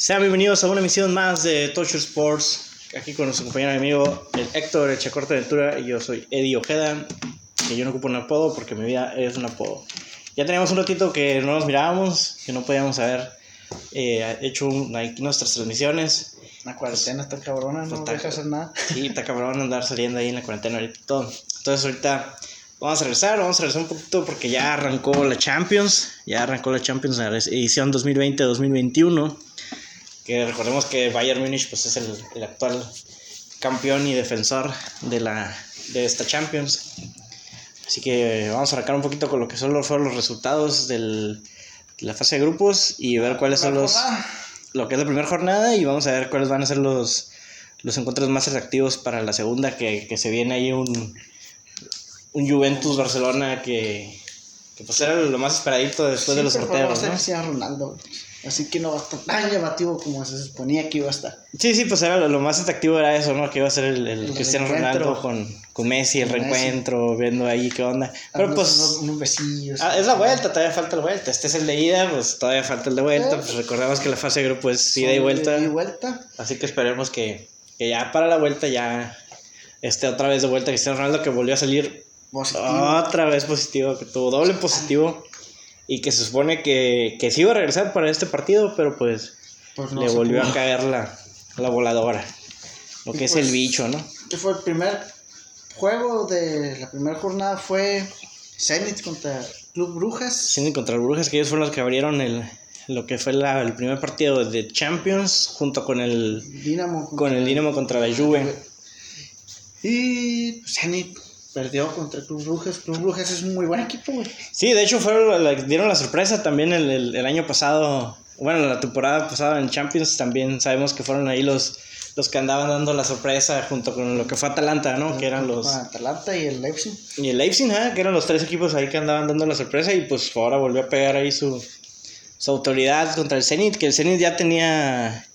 Sean bienvenidos a una emisión más de Touch Sports. Aquí con nuestro compañero y amigo, el Héctor Echacorte Ventura, y yo soy Eddie Ojeda, que yo no ocupo un apodo porque mi vida es un apodo. Ya teníamos un ratito que no nos mirábamos, que no podíamos haber eh, hecho un- nuestras transmisiones. La cuarentena está cabrona, no Está- deja hacer nada. Sí, está cabrón andar saliendo ahí en la cuarentena ahorita y todo. Entonces ahorita vamos a regresar, vamos a regresar un poquito porque ya arrancó la Champions, ya arrancó la Champions, la edición 2020-2021, que recordemos que Bayern Múnich pues es el, el actual campeón y defensor de, la, de esta Champions. Así que vamos a arrancar un poquito con lo que son los, fueron los resultados del, de la fase de grupos y ver cuáles son los lo que es la primera jornada y vamos a ver cuáles van a ser los, los encuentros más atractivos para la segunda, que, que se viene ahí un, un Juventus-Barcelona que, que pues era lo más esperadito después de los sorteos, ¿no? Ronaldo. Así que no va a estar tan llamativo como se suponía que iba a estar. Sí, sí, pues era lo, lo más atractivo era eso, ¿no? Que iba a ser el, el El Cristiano. Ronaldo con, con Messi, el Con Messi. reencuentro, viendo ahí qué onda. Pero pues... unos, besillos. Ah, es la vuelta, todavía falta la vuelta. Este es el de ida, pues todavía falta el de vuelta. Eh. Pues recordemos que la fase de grupo es ida y vuelta. y vuelta. Así que esperemos que, que ya para la vuelta ya esté otra vez de vuelta Cristiano Ronaldo que volvió a salir Positivo. otra vez positivo, que tuvo doble positivo y que se supone que, que sí iba a regresar para este partido, pero pues Pues no le volvió pudo. a caer la, la voladora. Lo que Y es pues- el bicho, ¿no? Que fue el primer juego de la primera jornada fue Zenit contra Club Brujas. Siendo contra Brujas, que ellos fueron los que abrieron el, lo que fue la- el primer partido de Champions junto con el, Dinamo con el Dinamo contra la Juve. Y Zenit perdió contra Club Brujas. Club Brujas es un muy buen equipo, güey. Sí, de hecho fueron, la- dieron la sorpresa también el, el, el año pasado, bueno, la temporada pasada en Champions también sabemos que fueron ahí los, los que andaban dando la sorpresa junto con lo que fue Atalanta, ¿no? Que eran los... Atalanta y el Leipzig. Y el Leipzig, ¿eh? que eran los tres equipos ahí que andaban dando la sorpresa y pues ahora volvió a pegar ahí su, su autoridad contra el Zenit, que el Zenit ya tenía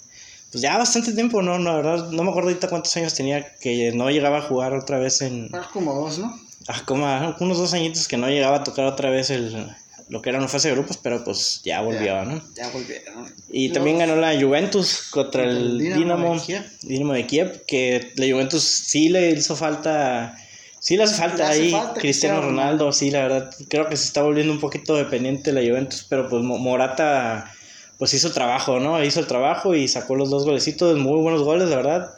pues ya bastante tiempo, ¿no? La verdad, no me acuerdo ahorita cuántos años tenía que no llegaba a jugar otra vez en... Ah, como dos, ¿no? Ah, como a unos dos añitos que no llegaba a tocar otra vez el, lo que era una fase de grupos, pero pues ya volvió, Ya. ¿no? Ya volvieron. Y Luego, también ganó la Juventus contra el Dinamo Dinamo, de Kiev. Dinamo de Kiev, que la Juventus sí le hizo falta, sí le hace falta Le hace ahí falta Cristiano Ronaldo, sí, la verdad, creo que se está volviendo un poquito dependiente de la Juventus, pero pues Mo- Morata pues hizo el trabajo, ¿no? Hizo el trabajo y sacó los dos golecitos, muy buenos goles, la verdad.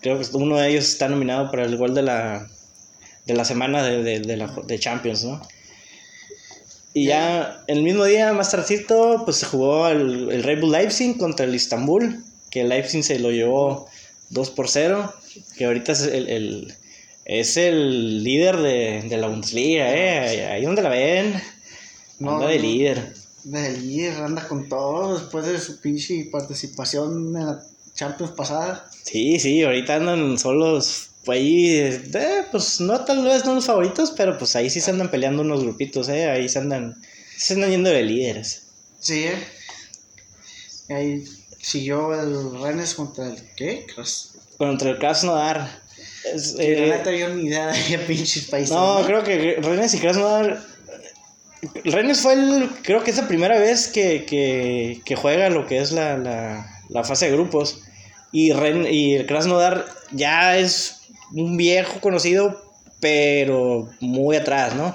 Creo que uno de ellos está nominado para el gol de la, de la semana de, de, de la, de Champions, ¿no? Y ya el mismo día, más tardecito, pues se jugó el, el Red Bull Leipzig contra el Istanbul, que el Leipzig se lo llevó 2 por 0, que ahorita es el, el- es el líder de, de la Bundesliga, ¿eh? Ahí donde la ven, anda no. De líder, anda con todo después de su pinche participación en la Champions pasada. Sí, sí, ahorita andan solos, pues ahí, eh, pues no tal vez no los favoritos, pero pues ahí sí se andan peleando unos grupitos, ¿eh? Ahí se andan, se andan yendo de líderes. Sí, ¿eh? Ahí siguió el Rennes contra el ¿qué? Contra el Krasnodar. Es, Que eh, la neta yo ni idea de pinches países. No, creo que Rennes y Krasnodar. Rennes fue el. Creo que es la primera vez que, que, que juega lo que es la, la, la fase de grupos. Y, Ren, y el Krasnodar ya es un viejo conocido, pero muy atrás, ¿no?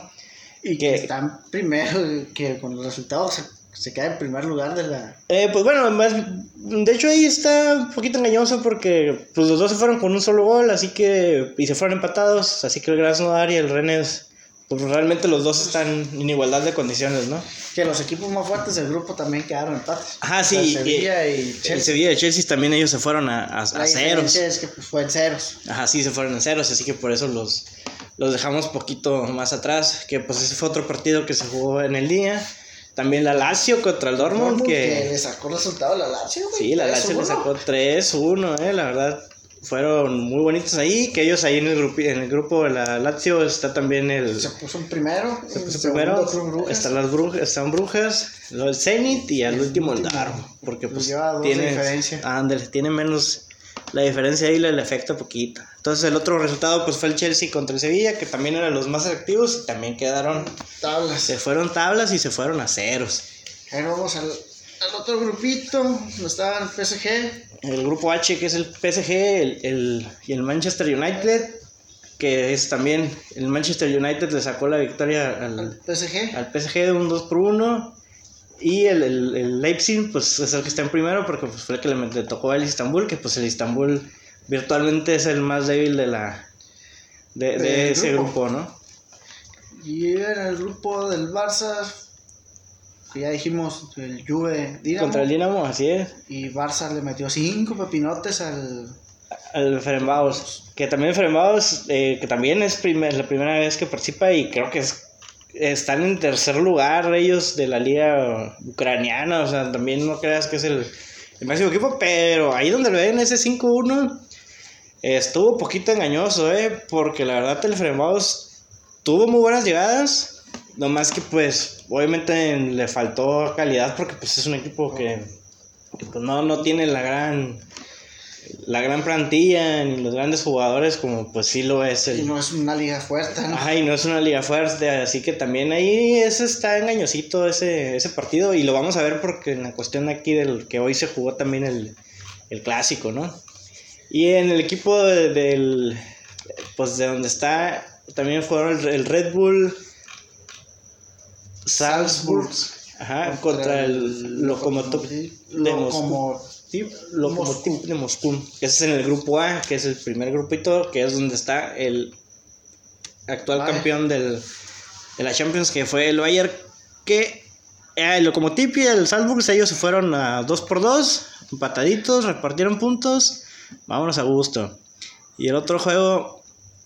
Y que- que están primero, que con los resultados se, se queda en primer lugar de la. Eh, pues bueno, más, de hecho ahí está un poquito engañoso porque pues los dos se fueron con un solo gol, así que y se fueron empatados, así que el Krasnodar y el Rennes pues realmente los dos están en igualdad de condiciones, ¿no? Que los equipos más fuertes del grupo también quedaron empates. Ajá, sí, O sea, y- Sevilla y, El Chelsea. Sevilla y Chelsea también ellos se fueron a, a, a ceros. es que pues, fue en ceros. Ajá, sí, se fueron a ceros, así que por eso los, los dejamos poquito más atrás. Que pues ese fue otro partido que se jugó en el día. También la Lazio contra el Dortmund, Dortmund, que... le sacó resultado a la Lazio, güey. Sí, la Lazio le 3-1. sacó 3-1, eh, la verdad. Fueron muy bonitos ahí, que ellos ahí en el, grupi- en el grupo de la Lazio está también el... Se puso en primero. Se puso primero, Brujas. están las brujas, están brujas, el Zenit y al último el Darmo, porque pues tiene, diferencia. ándale, tiene menos la diferencia ahí le, le afecta poquito. Entonces el otro resultado pues fue el Chelsea contra el Sevilla, que también eran los más activos y también quedaron, Tablas. se fueron tablas y se fueron a ceros. Ahora vamos al, el otro grupito, donde estaba el PSG. El grupo H, que es el PSG el, el, y el Manchester United, que es también el Manchester United le sacó la victoria al, Al PSG. al PSG de un 2 por 1. Y el, el, el Leipzig, pues es el que está en primero, porque pues, fue el que le, le tocó al Istanbul, que pues el Istanbul virtualmente es el más débil de la de, ese grupo. grupo, ¿no? Y en el grupo del Barça, que ya dijimos, el Juve Dinamo. Contra el Dinamo, así es. Y Barça le metió cinco pepinotes al. Al Ferenbaos, que también Ferenbaos, eh, que también es primer, la primera vez que participa y creo que es, están en tercer lugar ellos de la liga ucraniana, o sea, también no creas que es el, el máximo equipo, pero ahí donde lo ven ese 5-1 estuvo poquito engañoso, eh, porque la verdad el Ferenbaos tuvo muy buenas llegadas, nomás que pues obviamente le faltó calidad porque pues es un equipo que, que, pues, no, no tiene la gran la gran plantilla ni los grandes jugadores como pues sí lo es Y el no es una liga fuerte, ¿no? Ajá, y no es una liga fuerte, así que también ahí ese está engañosito ese, ese partido y lo vamos a ver porque en la cuestión aquí del que hoy se jugó también el, el clásico, ¿no? Y en el equipo de- del pues de donde está también fueron el, el Red Bull Salzburg, ajá, contra el Lokomotiv de Moscú. Lokomotiv de Moscú. Ese es en el grupo A, que es el primer grupito, que es donde está el actual campeón del, de la Champions, que fue el Bayern, que eh, el Lokomotiv y el Salzburg, ellos se fueron a 2 por 2 empataditos, repartieron puntos, vámonos a gusto. Y el otro juego,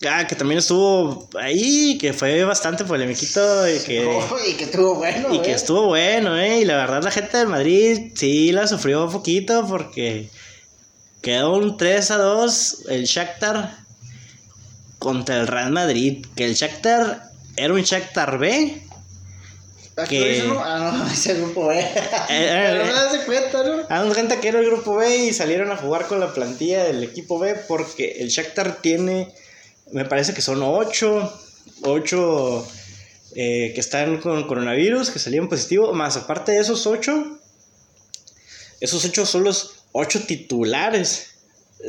ah, que también estuvo ahí, que fue bastante polemiquito y que... Oh, y que estuvo bueno, Y que ¿eh? estuvo bueno, ¿eh? Y la verdad la gente del Madrid sí la sufrió un poquito porque quedó un 3 a 2 el Shakhtar contra el Real Madrid. Que el Shakhtar era un Shakhtar B. Aquí que-. Ah, no, es el grupo B. eh, Pero eh. no das cuenta, ¿no? Haz cuenta que era el grupo B y salieron a jugar con la plantilla del equipo B porque el Shakhtar tiene, me parece que son 8, 8 que están con coronavirus, que salieron positivo, más aparte de esos 8, esos 8 son los 8 titulares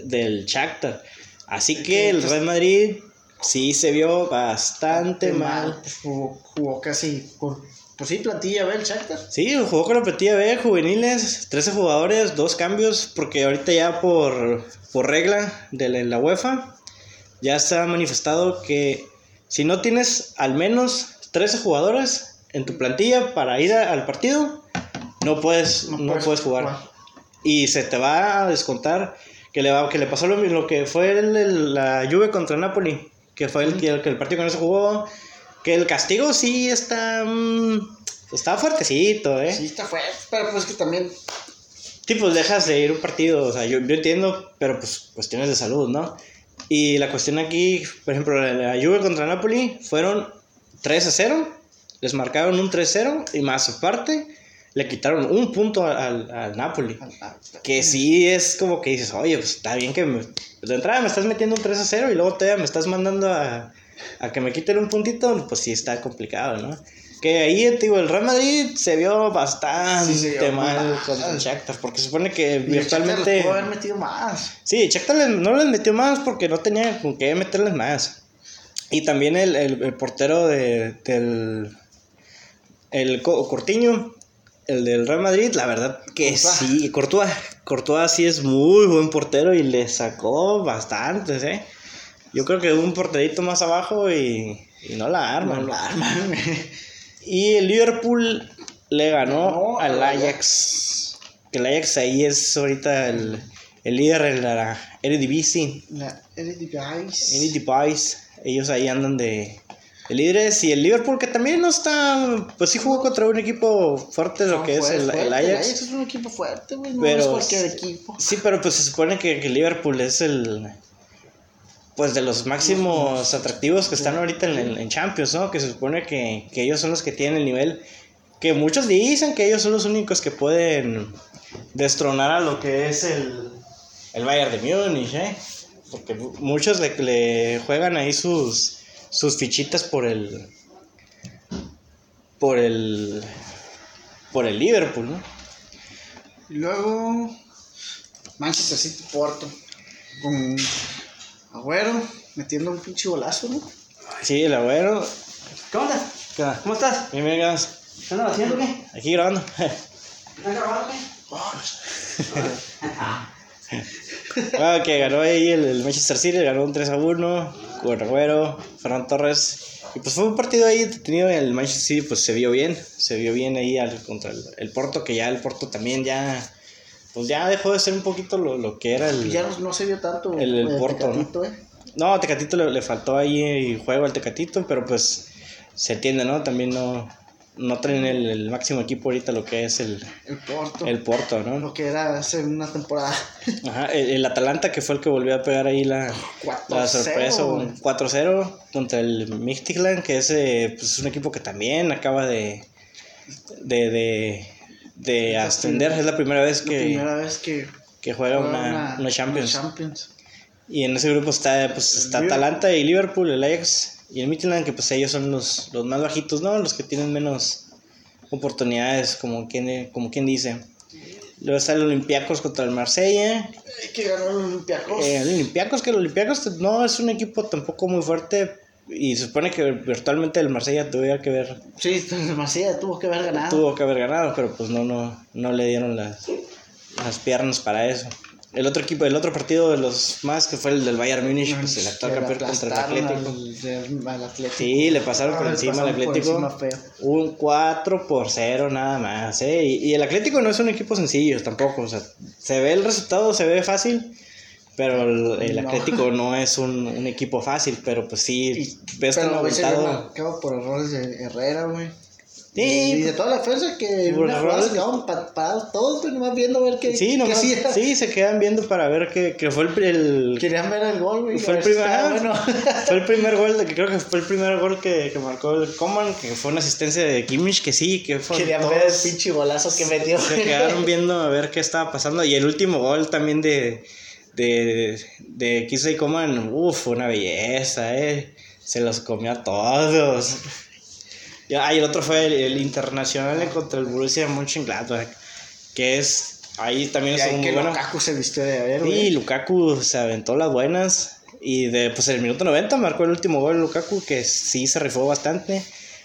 del Shakhtar. Así que el Real Madrid sí se vio bastante mal. Jugó, jugó casi con. Pues sí, plantilla, ¿ve el Shakhtar? Sí, jugó con la plantilla B, juveniles, 13 jugadores, dos cambios, porque ahorita ya por, por regla de la, la UEFA ya está manifestado que si no tienes al menos 13 jugadores en tu plantilla para ir a- al partido, no puedes, no puedes, jugar. Y se te va a descontar que le, va, que le pasó lo, que fue el- el- la Juve contra Napoli, que fue el, que el, el partido que no se jugó, que el castigo sí está... mm, está fuertecito, ¿eh? Sí, está fuerte, pero pues que también. Sí, pues dejas de ir un partido, o sea, yo, yo entiendo, pero pues cuestiones de salud, ¿no? Y la cuestión aquí, por ejemplo, la, Juve contra Napoli fueron 3 a 0, les marcaron un 3-0 y más aparte le quitaron un punto al, al Napoli. Que sí es como que dices, oye, pues está bien que me- de entrada me estás metiendo un 3 a 0 y luego todavía me estás mandando a, a que me quiten un puntito, pues sí está complicado, ¿no? Que ahí, digo, el Real Madrid se vio bastante Sí, se vio mal mal. contra el Shakhtar, porque se supone que Y virtualmente... pudo haber metido más. Sí, Shakhtar no les metió más porque no tenía con qué meterles más. Y también el, el- el portero de, del... El Co- Cortiño, el del Real Madrid, la verdad que Courtois. sí, Courtois, Courtois sí es muy buen portero y le sacó bastantes, ¿eh? Yo creo que un porterito más abajo y, y no la arman. No la arman. Y el Liverpool le ganó Ganó al Ajax. Que el Ajax ahí es ahorita el, el líder de la Eredivisie. La Eredivisie. Ellos ahí andan de, de líderes. Y el Liverpool que también no está... Pues sí jugó contra un equipo fuerte lo que es fue el, fuerte, el Ajax. es un equipo fuerte, güey. No Pero- es cualquier equipo. Sí, pero pues se supone que, que Liverpool es el... Pues de los máximos atractivos que están ahorita en, en- Champions, ¿no? Que se supone que, que ellos son los que tienen el nivel. Que muchos dicen que ellos son los únicos que pueden destronar a lo que es el, el Bayern de Múnich, ¿eh? Porque mu- muchos le, le juegan ahí sus, sus fichitas por el. Por el. Por el Liverpool, ¿no? Y luego Manchester City Porto. Con Agüero metiendo un pinche golazo, ¿no? Sí, el agüero. ¿Cómo estás? ¿Qué onda? ¿Cómo estás? Bienvenidos. ¿Qué andas haciendo o qué? Aquí grabando. ¿Estás grabando qué? Bueno, que ganó ahí el, el Manchester City, ganó un 3 a 1 con Agüero, Fernando Torres. Y pues fue un partido ahí detenido. El Manchester City pues se vio bien, se vio bien ahí al, contra el, el Porto, que ya el Porto también ya, pues ya dejó de ser un poquito lo, lo que era el... Ya no, no se vio tanto El- el eh, Porto, ¿eh? No, a Tecatito le, le faltó ahí juego al Tecatito, pero pues se entiende, ¿no? También no, no traen el, el máximo equipo ahorita lo que es el, El Porto. el Porto, ¿no? Lo que era hace una temporada. Ajá, el, el Atalanta que fue el que volvió a pegar ahí la, 4-0, la sorpresa, un 4-0 contra el Midtjylland, que es, eh, pues, es un equipo que también acaba de, de, de, de ascender, es la primera vez La que, primera vez que que juega juega una, una Champions. una Champions. Y en ese grupo está, pues, está. Atalanta y Liverpool, el Ajax y el Midtjylland, que pues ellos son los, los más bajitos, ¿no? Los que tienen menos oportunidades, como quien, como quien dice. Luego está el Olympiacos contra el Marsella. Eh, Que ganó el Olympiacos. Eh, el Olympiacos, que el Olympiacos no es un equipo tampoco muy fuerte. Y se supone que virtualmente el Marsella tuviera que haber, Sí, demasiado, tuvo que haber ganado. tuvo que haber ganado, pero pues no, no, no le dieron las, las piernas para eso. El otro equipo, el otro partido de los más que fue el del Bayern Múnich, pues el actual campeón contra el Atlético. Al, del- al Atlético. Sí, le pasaron por encima al Atlético. encima. Un 4 por 0 nada más, ¿eh? Y, y el Atlético no es un equipo sencillo tampoco. O sea, se ve el resultado, se ve fácil. Pero el, el No. Atlético no es un, un equipo fácil. Pero pues sí, Y- ves Pero marcado por errores de Herrera, güey. Sí, Y de toda la defensa que Por errores. quedaban pa- parados todos, güey, nomás viendo a ver qué, Sí, nomás, sí, se quedan viendo para ver que, que fue el, el- Querían ver el gol, güey. fue, el primer, ah, bueno. fue el primer gol, de, que creo que fue el primer gol que, que marcó el Coman, que fue una asistencia de Kimmich, que sí, que fue Querían todos- ver el pinche golazo que metió. Se quedaron viendo a ver qué estaba pasando. Y el último gol también de, de, de Kisei Coman, uff, una belleza, eh. Se los comió a todos. Y, ah, y el otro fue el, el Internacional contra el Borussia Mönchengladbach, que es, ahí también estuvo ahí muy bueno. Lukaku se vistió de ver, Sí, güey. Lukaku se aventó las buenas. Y de, pues en el minuto 90 marcó el último gol Lukaku, que sí se rifó bastante.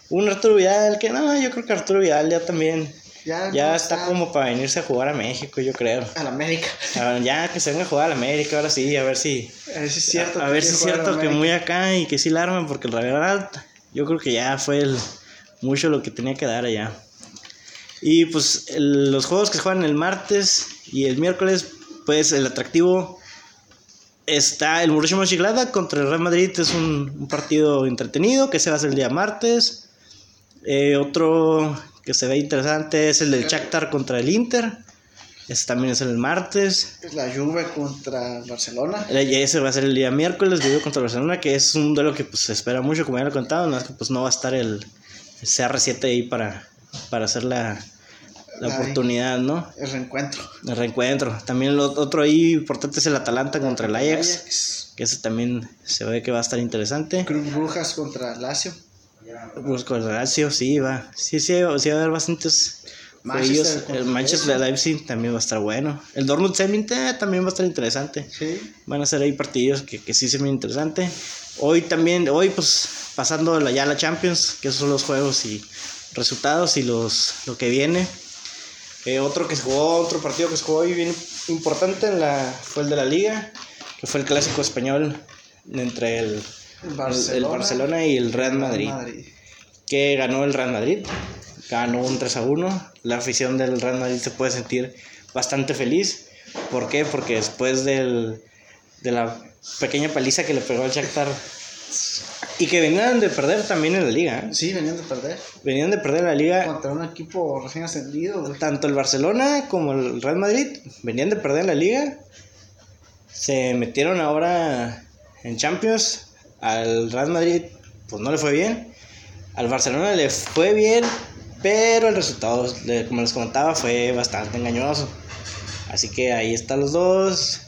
Un Arturo Vidal, que no, yo creo que Arturo Vidal ya también Ya, ya no está como para venirse a jugar a México, yo creo. Al América. Ah, Ya que se venga a jugar a la América, ahora sí, a ver si. A ver si es cierto. a ver si es cierto que América. muy acá y que sí la arman, porque la verdad, yo creo que ya fue el, mucho lo que tenía que dar allá. Y pues el- los juegos que se juegan el martes y el miércoles, pues el atractivo está el Borussia Mönchengladbach contra el Real Madrid, es un, un partido entretenido que se va a hacer el día martes. Eh, otro que se ve interesante es el del Shakhtar contra el Inter. Ese también es el martes. La Juve contra el Barcelona. Ese va a ser el día miércoles, Vivo contra Barcelona, que es un duelo que pues, se espera mucho, como ya lo he contado, nada más que pues no va a estar el, el CR7 ahí para, para hacer la, la oportunidad, ¿no? El reencuentro. El reencuentro. También lo otro ahí importante es el Atalanta contra el Ajax, Ajax. que ese también se ve que va a estar interesante. Cruz Brujas contra Lazio. Pues con Lazio, sí, va. Sí, sí, sí va a haber bastantes Manchester contra El Manchester Leipzig también va a estar bueno. El Dortmund Zenit eh, también va a estar interesante. Sí. Van a ser ahí partidos que, que sí se ven interesantes. Hoy también, hoy pues pasando la- ya la Champions, que esos son los juegos y resultados y los lo que viene. Eh, otro que se jugó, otro partido que se jugó hoy bien importante en la, fue el de la Liga, que fue el clásico español entre el, el- el Barcelona y el Real Madrid, que ganó el Real Madrid, ganó un 3 a 1. La afición del Real Madrid se puede sentir bastante feliz. ¿Por qué? Porque después del, de la pequeña paliza que le pegó al Shakhtar y que venían de perder también en la liga, ¿eh? Sí, venían de perder. venían de perder la liga Contra un equipo recién ascendido, güey. tanto el Barcelona como el Real Madrid venían de perder la liga. Se metieron ahora en Champions. Al Real Madrid, pues no le fue bien. Al Barcelona le fue bien, pero el resultado, como les comentaba, fue bastante engañoso. Así que ahí están los dos.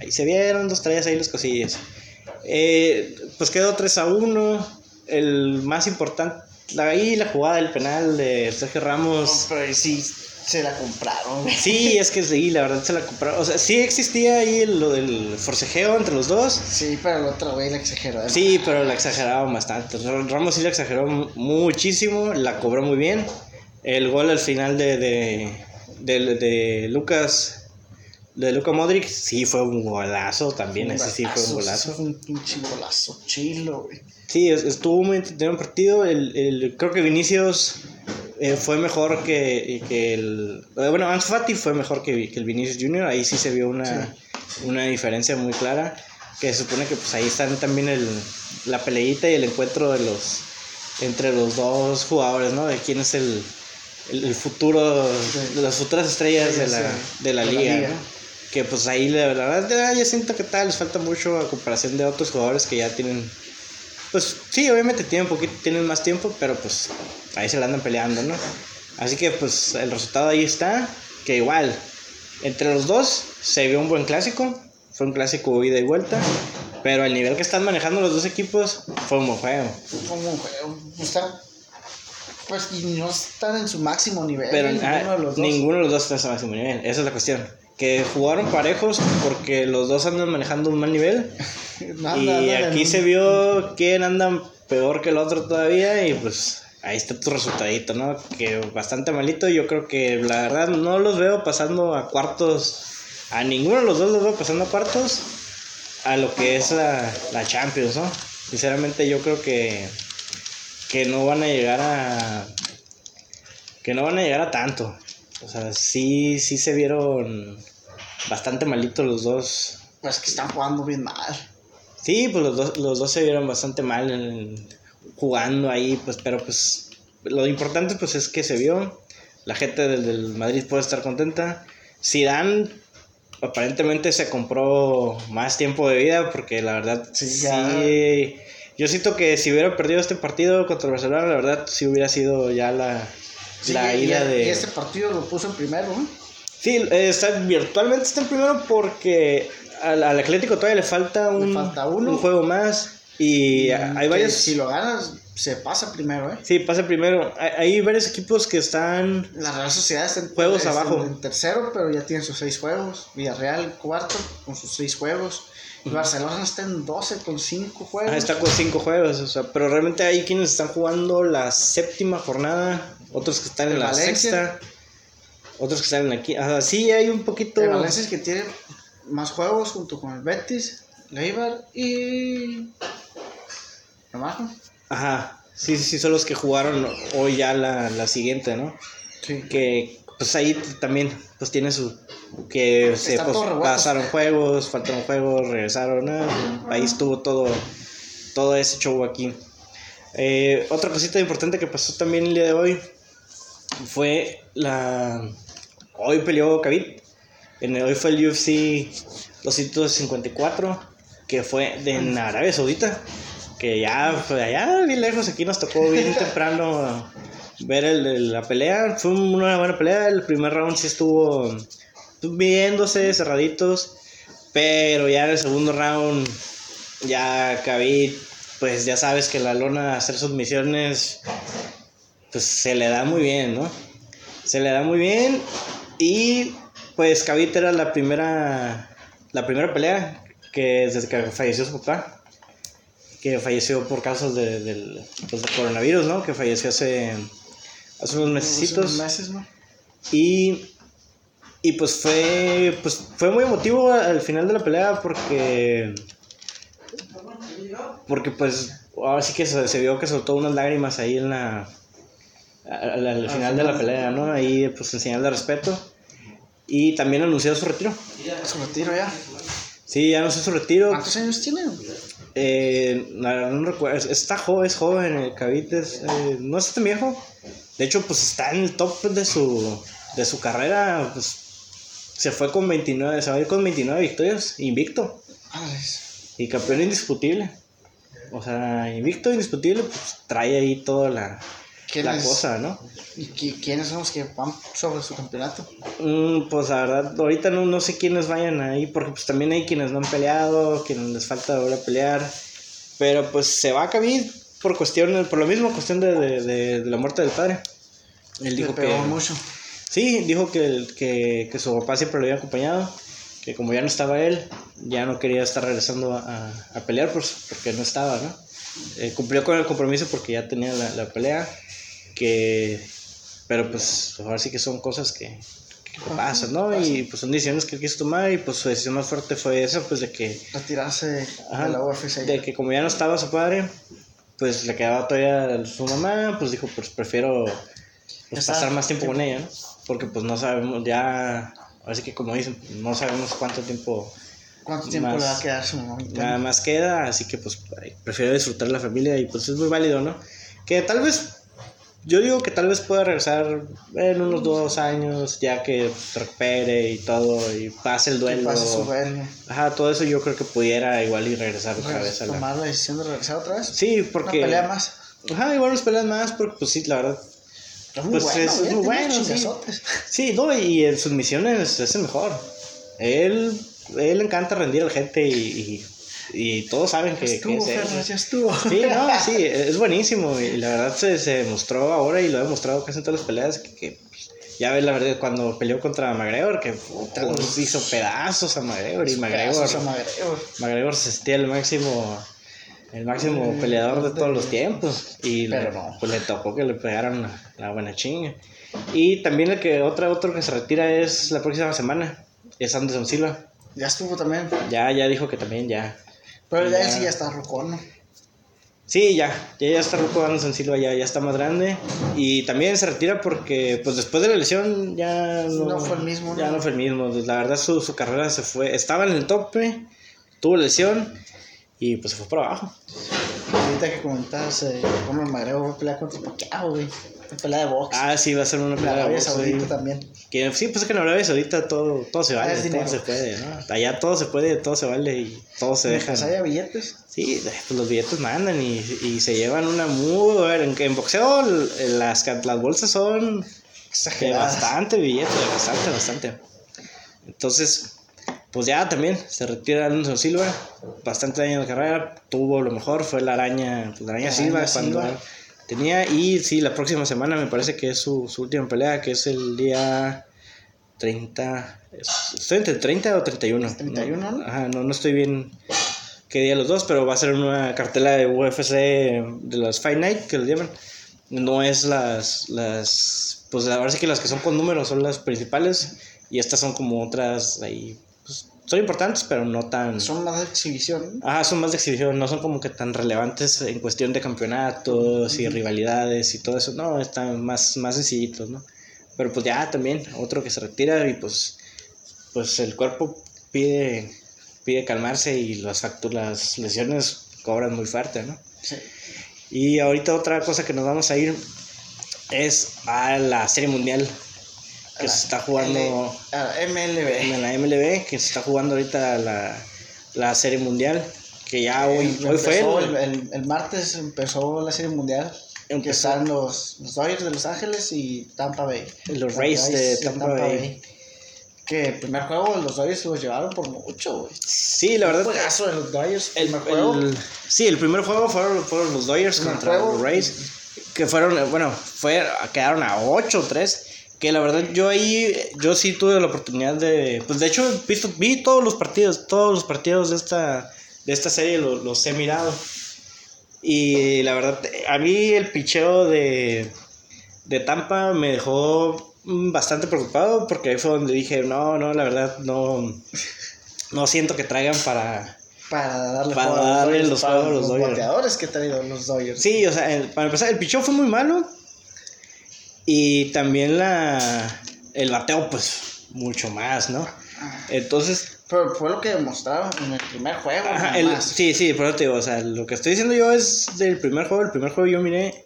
Ahí se vieron, dos traías ahí los cosillas. Eh, pues quedó 3 a 1. El más importante, ahí la jugada del penal de Sergio Ramos. Sí, Se la compraron. Sí, es que sí, la verdad se la compraron. O sea, sí existía ahí lo del forcejeo entre los dos. Sí, pero el otro güey la exageró. ¿eh? Sí, pero la exageraron bastante. Ramos sí la exageró muchísimo, la cobró muy bien. El gol al final de, de, de, de Lucas, de Luca Modric, sí fue un golazo también. Ese sí fue un golazo. Fue un pinche golazo chilo, güey. Sí, es- estuvo muy entretenido el partido. El, el- creo que Vinicius eh, fue mejor que, que el. eh, Bueno, Ansu Fati fue mejor que, que el Vinicius Junior. Ahí sí se vio una, una diferencia muy clara. Que se supone que pues ahí están también el, la peleita y el encuentro de los entre los dos jugadores, ¿no? De quién es el, el, el futuro, las futuras estrellas de la, de la de la liga. ¿no? Que pues ahí la verdad ya siento que tal, les falta mucho a comparación de otros jugadores que ya tienen pues sí, obviamente tienen poquito, tienen más tiempo, pero pues ahí se la andan peleando, ¿no? Así que pues el resultado ahí está, que igual, entre los dos se vio un buen clásico, fue un clásico ida y vuelta, pero el nivel que están manejando los dos equipos fue un buen juego. Como un juego. Está. Pues y no están en su máximo nivel. Pero ninguno ah, de los dos. ninguno de los dos está a su máximo nivel, esa es la cuestión. Que jugaron parejos porque los dos andan manejando un mal nivel. Y aquí se vio quién anda peor que el otro todavía y pues ahí está tu resultadito, ¿no? Que bastante malito. Yo creo que la verdad no los veo pasando a cuartos. A ninguno de los dos los veo pasando a cuartos a lo que es la, la Champions, ¿no? Sinceramente yo creo que, que no van a llegar a... Que no van a llegar a tanto. O sea, sí, sí se vieron bastante malitos los dos. Pues que están jugando bien mal. Sí, pues los dos, los dos se vieron bastante mal en- jugando ahí, pues, pero pues lo importante pues es que se vio. La gente del, del Madrid puede estar contenta. Zidane aparentemente se compró más tiempo de vida porque la verdad Sí, sí, yo siento que si hubiera perdido este partido contra Barcelona, la verdad sí hubiera sido ya la, Sí, la y, ida y de... este partido lo puso en primero. Sí, eh, está, virtualmente está en primero porque al, al Atlético todavía le falta un, falta uno. un juego más y Mm, hay varios... Si lo ganas, se pasa primero, ¿eh? Sí, pasa primero. Hay, hay varios equipos que están... La Real Sociedad está en, Juegos está abajo. en tercero, pero ya tiene sus seis juegos. Villarreal cuarto con sus seis juegos. Y Barcelona está en 12 con cinco juegos. ah, está con cinco juegos, o sea, pero realmente hay quienes están jugando la séptima jornada, otros que están en la Valencia. sexta, otros que están en la quinta. O sea, sí hay un poquito... El Valencia es que tiene más juegos junto con el Betis, Leibar y. Nomás, ¿no? Ajá, sí, sí, sí, son los que jugaron hoy ya la, la siguiente, ¿no? Sí. que pues ahí también pues tiene su que se pues, pasaron juegos faltaron juegos regresaron ah, ahí estuvo todo todo ese show aquí Eh, otra cosita importante que pasó también el día de hoy fue la hoy peleó Khabib. En el- hoy fue el UFC 254 que fue de en Arabia Saudita que ya fue allá bien lejos aquí nos tocó bien temprano ver el- el- la pelea. Fue una buena pelea el primer round sí estuvo viéndose cerraditos pero ya en el segundo round ya Khabib pues ya sabes que la lona hacer submisiones pues se le da muy bien, ¿no? Se le da muy bien y pues Khabib era la primera la primera pelea que desde que falleció su papá que falleció por causas de, del, pues, del coronavirus, ¿no? Que falleció hace hace unos Hace meses unos meses, ¿no? y, y pues fue pues fue muy emotivo al final de la pelea porque porque pues ahora sí que se, se vio que soltó unas lágrimas ahí en la al, al final de la pelea, ¿no? Ahí pues en señal de respeto y también anunció su retiro. Su retiro ya. Sí, ya anunció su retiro. ¿Cuántos años tiene? Eh, no, no recuerdo, es- está joven, es joven, el Khabib es, eh, no es tan viejo. De hecho, pues está en el top de su, de su carrera. Pues, se fue con 29, se va a ir con 29 victorias, invicto. Madres. Y campeón indiscutible. O sea, invicto, indiscutible, pues trae ahí toda la, ¿Quién la es? cosa, ¿no? ¿Y qui- quiénes son los que van sobre su campeonato? Mm, pues la verdad, ahorita no, no sé quiénes vayan ahí, porque pues también hay quienes no han peleado, quienes les falta ahora pelear. Pero pues se va a Khabib por cuestión, por lo mismo, cuestión de, de, de- de la muerte del padre. Él dijo pegó que... mucho. Sí, dijo que, que, que su papá siempre lo había acompañado, que como ya no estaba él, ya no quería estar regresando a, a pelear pues, porque no estaba, ¿no? Eh, cumplió con el compromiso porque ya tenía la, la pelea, que, pero pues ahora sí que son cosas que, que pasan, ¿no? Y pues son decisiones que él quiso tomar y pues su decisión más fuerte fue esa, pues de que Retirarse Ajá, de la UFC. de que como ya no estaba su padre, pues le quedaba todavía su mamá, pues dijo, pues prefiero pues, pasar más tiempo con tiempo. ella, ¿no? Porque pues no sabemos ya, así que como dicen, no sabemos cuánto tiempo ¿Cuánto tiempo más- le va a quedar su mamita? nada más queda, así que pues prefiero disfrutar la familia y pues es muy válido, ¿no? Que tal vez, yo digo que tal vez pueda regresar en unos dos años, ya que recupere y todo, y pase el duelo. pase su duelo. Ajá, todo eso yo creo que pudiera igual y regresar otra vez a la... Tomar la decisión de regresar otra vez. Sí, Una porque... pelea más. Ajá, igual nos pelean más, porque pues sí, la verdad. Pues bueno, es- es güey, muy bueno, sí. Sí, no, y en sus misiones es el mejor. Él, él le encanta rendir a la gente y, y, y todos saben que, que Estuvo, es él. Fernas, ya estuvo. Sí, no, sí, es buenísimo. Y la verdad se, se demostró ahora y lo ha demostrado casi en todas las peleas que, que, ya ves la verdad cuando peleó contra McGregor que puta, hizo pedazos a McGregor y McGregor, Pedazos a McGregor. McGregor se sentía el máximo el máximo Mm, peleador de todos los tiempos y le, Pero no. pues le tocó que le pegaran la, la buena chinga. Y también el que otra otro que se retira es la próxima semana, es Anderson Silva. Ya estuvo también. Ya ya dijo que también ya Pero ya, Ya. sí ya está rocón, ¿no? Sí, ya, ya, ya está Ruco Anderson Silva, ya, ya está más grande. Y también se retira porque, pues después de la lesión, ya no, No fue el mismo, Ya ¿no? no fue el mismo. La verdad, su, su carrera se fue. Estaba en el tope, tuvo lesión y pues se fue para abajo. Ahorita que comentabas, eh, Conor McGregor va a pelear contra Pacquiao, güey. Una pelea de box. Ah, sí, va a ser una pelea de Arabia box, Saudita sí. también. Que, sí, pues es que en Arabia Saudita todo, todo se vale, Ah, todo se puede, ¿no? Allá todo se puede, todo se vale y todo se deja. Mientras haya billetes. Sí, pues los billetes mandan y, y se llevan una muy... A ver, en, en boxeo l- las, las bolsas son de Exageradas. bastante billete, bastante, bastante. Entonces, pues ya también se retira Alonso Silva, bastante años de carrera, tuvo lo mejor, fue la araña, pues, la araña La Silva araña cuando Silva. tenía, y sí, la próxima semana me parece que es su, su última pelea, que es el día 30, es- estoy entre 30 o 31. 31, ¿no? Ajá, no, no estoy bien qué día los dos, pero va a ser una cartela de UFC de las Fight Night, que les llaman. No es las, las, pues ahora sí que las que son con números son las principales y estas son como otras ahí, son importantes, pero no tan... Son más de exhibición. Ajá, son más de exhibición, no son como que tan relevantes en cuestión de campeonatos y rivalidades y todo eso, no, están más, más sencillitos, ¿no? Pero pues ya también, otro que se retira y pues, pues el cuerpo pide, pide calmarse y las, las lesiones cobran muy fuerte, ¿no? Sí. Y ahorita otra cosa que nos vamos a ir es a la Serie Mundial que se está jugando L- a la MLB. en la MLB, que se está jugando ahorita la, la Serie Mundial, que ya hoy, hoy fue Empezó el- el, el, el martes empezó la serie mundial. Que empezó están los, los Dodgers de Los Ángeles y Tampa Bay. los Rays de Tampa Bay. Que el primer juego los Dodgers se los llevaron por mucho, güey. Sí, la verdad. Juegazo de los Dodgers. El, primer juego. el- sí, el primer juego fueron, fueron los Dodgers contra juego. los Rays, que fueron, bueno, fue, quedaron a 8 3. Que la verdad yo ahí, yo sí tuve la oportunidad de, pues de hecho vi todos los partidos, todos los partidos de esta, de esta serie los, los he mirado. Y la verdad, a mí el picheo de, de Tampa me dejó bastante preocupado porque ahí fue donde dije, no, no, la verdad, no, no siento que traigan para, Para darle Para juego darle Dodgers, los para juegos a los Dodgers. bateadores que ha traído los Dodgers. Sí, o sea, el- para empezar, el picheo fue muy malo. Y también la. El bateo, pues, mucho más, ¿no? Entonces. Pero fue lo que demostraron en el primer juego. ajá, el- sí, sí, pero te digo, o sea, lo que estoy diciendo yo es del primer juego. El primer juego yo miré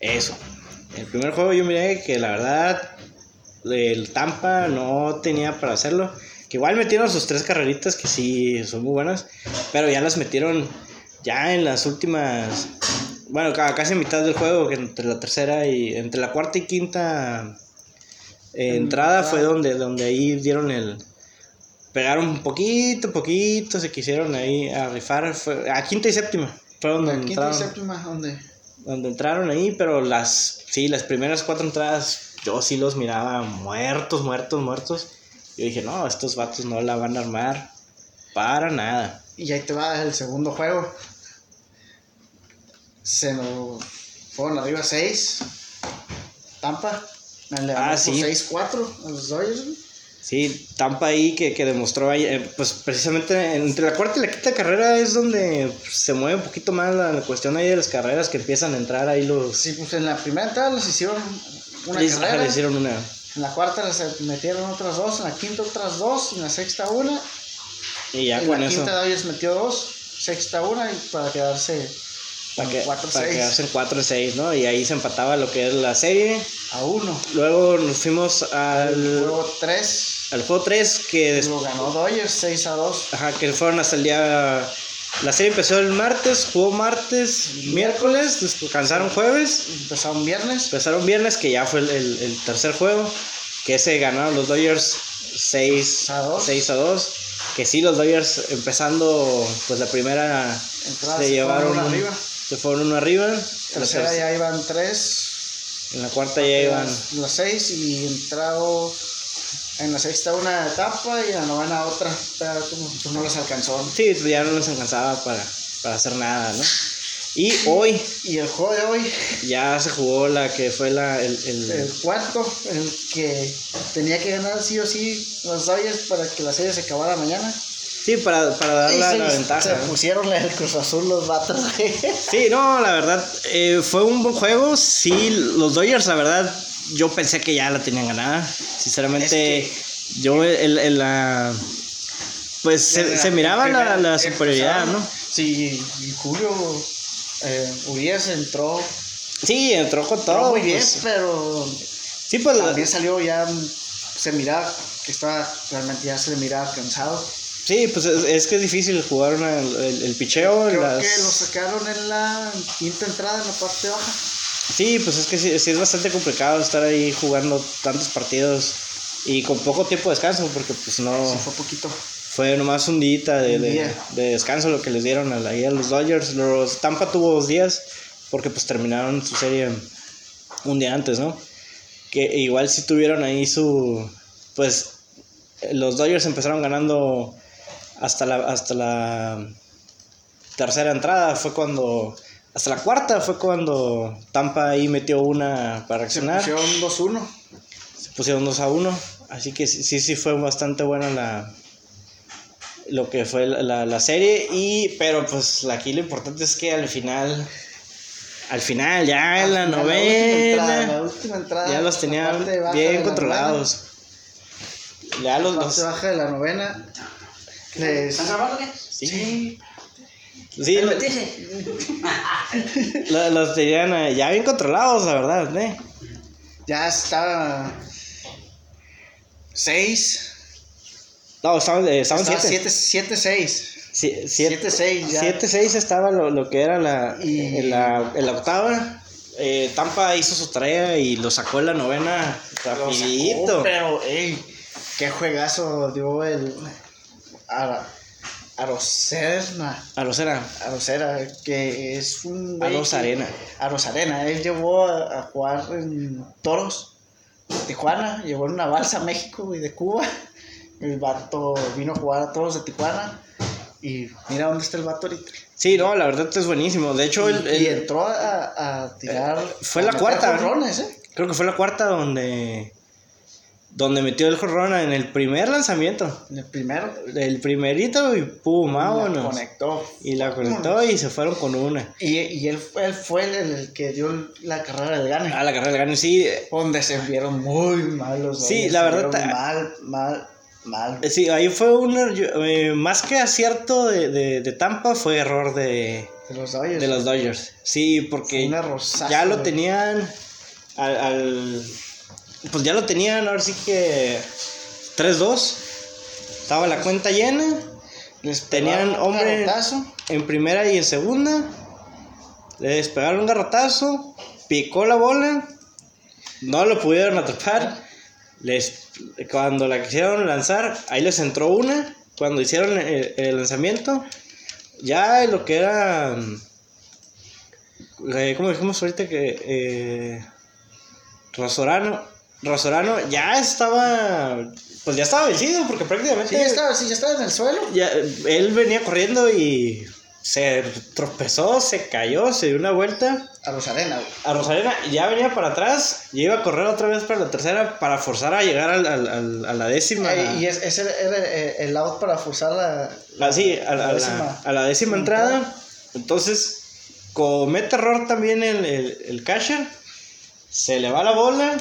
eso. El primer juego yo miré que la verdad. El Tampa no tenía para hacerlo. Que igual metieron sus tres carreritas que sí son muy buenas. Pero ya las metieron ya en las últimas. Bueno, ca- casi mitad del juego, que entre la tercera y. Entre la cuarta y quinta eh, entrada fue donde, donde ahí dieron el. Pegaron un poquito, poquito, se quisieron ahí a rifar. Fue, a quinta y séptima. La donde quinta y entraron. séptima, ¿dónde? donde entraron ahí, pero las, sí, las primeras cuatro entradas yo sí los miraba muertos, muertos, muertos. Yo dije, no, estos vatos no la van a armar para nada. Y ahí te va el segundo juego. Se nos fueron arriba 6. Tampa. Le Ah, sí. por 6-4 a los Dodgers. Sí, Tampa ahí que, que demostró ahí, eh, pues precisamente entre la cuarta y la quinta carrera es donde se mueve un poquito más la, la cuestión ahí de las carreras que empiezan a entrar ahí los... Sí, pues en la primera entrada les hicieron una les- carrera. le hicieron una... En la cuarta les metieron otras dos. En la quinta otras dos. Y en la sexta una. Y ya en con la eso... quinta Dodgers metió dos. Sexta una. Y para quedarse Para, que, 4-6 para quedarse en 4-6, ¿no? Y ahí se empataba lo que es la serie. a uno. Luego nos fuimos El al, juego 3 al juego 3, que, lo ganó Dodgers 6 a 2. ajá, que fueron hasta el día... La serie empezó el martes, jugó martes, miércoles, descansaron jueves, Empezaron viernes. empezaron viernes, que ya fue el, el- el tercer juego, que ese ganaron los Dodgers 6 A dos. 6 a 2. Que sí, los Dodgers empezando, pues la primera Entrada se se llevaron un- arriba. Se fueron uno arriba. La Tercera ya iban 3. en la cuarta ya iban. Las 6 y entrado en la sexta una etapa y en la novena otra. Pero como pues no les alcanzó. Sí, pues ya no les alcanzaba para, para hacer nada, ¿no? Y hoy Y el juego de hoy, ya se jugó la que fue la, el, el- el cuarto, el que tenía que ganar sí o sí los Dodgers para que la serie se acabara mañana. Sí, para, para dar la, se, la se ventaja. ¿no? pusieron el Cruz Azul los vatos. Sí, no, la verdad, eh, fue un buen juego. Sí, los Dodgers, la verdad, yo pensé que ya la tenían ganada. Sinceramente, yo en, en la... Pues se, se miraba la, la superioridad, ¿no? Sí, y Julio eh, Urias entró, Sí, entró con entró todo. muy bien, pues. pero Sí, pues también salió ya, se miraba que estaba, realmente ya se miraba cansado. Sí, pues es, es que es difícil jugar una- el, el picheo. Creo las- que lo sacaron en la quinta entrada, en la parte baja. Sí, pues es que sí, sí es bastante complicado estar ahí jugando tantos partidos y con poco tiempo de descanso, porque pues no Sí, fue poquito. fue nomás un día de, Un de- día. de descanso lo que les dieron a, la- ahí a los Dodgers. Los Tampa tuvo dos días porque pues terminaron su serie un día antes, ¿no? Que igual sí tuvieron ahí su pues los Dodgers empezaron ganando hasta la hasta la tercera entrada fue cuando hasta la cuarta fue cuando Tampa ahí metió una para Se reaccionar pusieron 2-1. se pusieron 2 a 1. Así que sí, sí, fue bastante buena la lo que fue la, la- la serie. Y, pero pues aquí lo importante es que al final, al final, ya en la novena, última entrada, la última entrada, ya los tenían bien la controlados. Ya los, los- baja de la novena. Les, ¿Están grabando qué? sí, sí, ¿Te lo- lo- los tenían eh, ya bien controlados, la verdad, ¿eh? ya estaba 6. No, estaban, eh, estaban Estaba siete. 7-6. Sí, siete, 7-6 ya. 7-6 estaba lo, lo que era la, Y- en la, en la octava. Eh, Tampa hizo su tarea y lo sacó en la novena rapidito. sacó, pero, ey, qué juegazo dio el. Ara, Arocerna. A Rosera. Arocera, que es un. güey Aros que- Arena. Aros Arena. Él llevó a, a jugar en Toros, Tijuana. Llevó en una balsa a México y de Cuba. El vato vino a jugar a Toros de Tijuana. Y mira dónde está el vato ahorita. Sí, no, la verdad es buenísimo. De hecho, el, y entró a, a tirar. fue a la cuarta, ¿eh? creo que fue la cuarta donde, donde metió el jorrón en el primer lanzamiento. En el primero. El primerito y pum, la vámonos. conectó. Y la conectó y se fueron con una. Y, y él, fue- él fue el, el que dio la carrera del gane. A la carrera del gane, sí. Donde se vieron muy mal los Sí, la verdad, ta- Mal, mal, mal. Eh, Sí, ahí fue un. eh, más que acierto de, de, de Tampa, fue error de, De los Dodgers. de los Dodgers. Sí, porque Fue un errorzazo, ya lo tenían al, al- Pues ya lo tenían, ahora sí que. 3-2. Estaba la cuenta llena. Les tenían pegaron hombre- garrotazo. En primera y en segunda. Le despegaron un garrotazo. Picó la bola. No lo pudieron atrapar. Les, cuando la quisieron lanzar, ahí les entró una. Cuando hicieron el, el lanzamiento, ya lo que era. eh, como dijimos ahorita que eh, Rosorano, Rosorano ya estaba, pues ya estaba vencido porque prácticamente Sí, ya estaba, sí, ya estaba en el suelo. ya, él venía corriendo y se tropezó, se cayó, se dio una vuelta A Rosarena, güey. a Rosarena ya venía para atrás y iba a correr otra vez para la tercera para forzar a llegar al, al- al- a la décima. Eh, y es- ese era el, el out para forzar la. Ah, sí, a, la- a la, décima. a la décima entrada. Entonces, comete error también el, el, el catcher. Se le va la bola.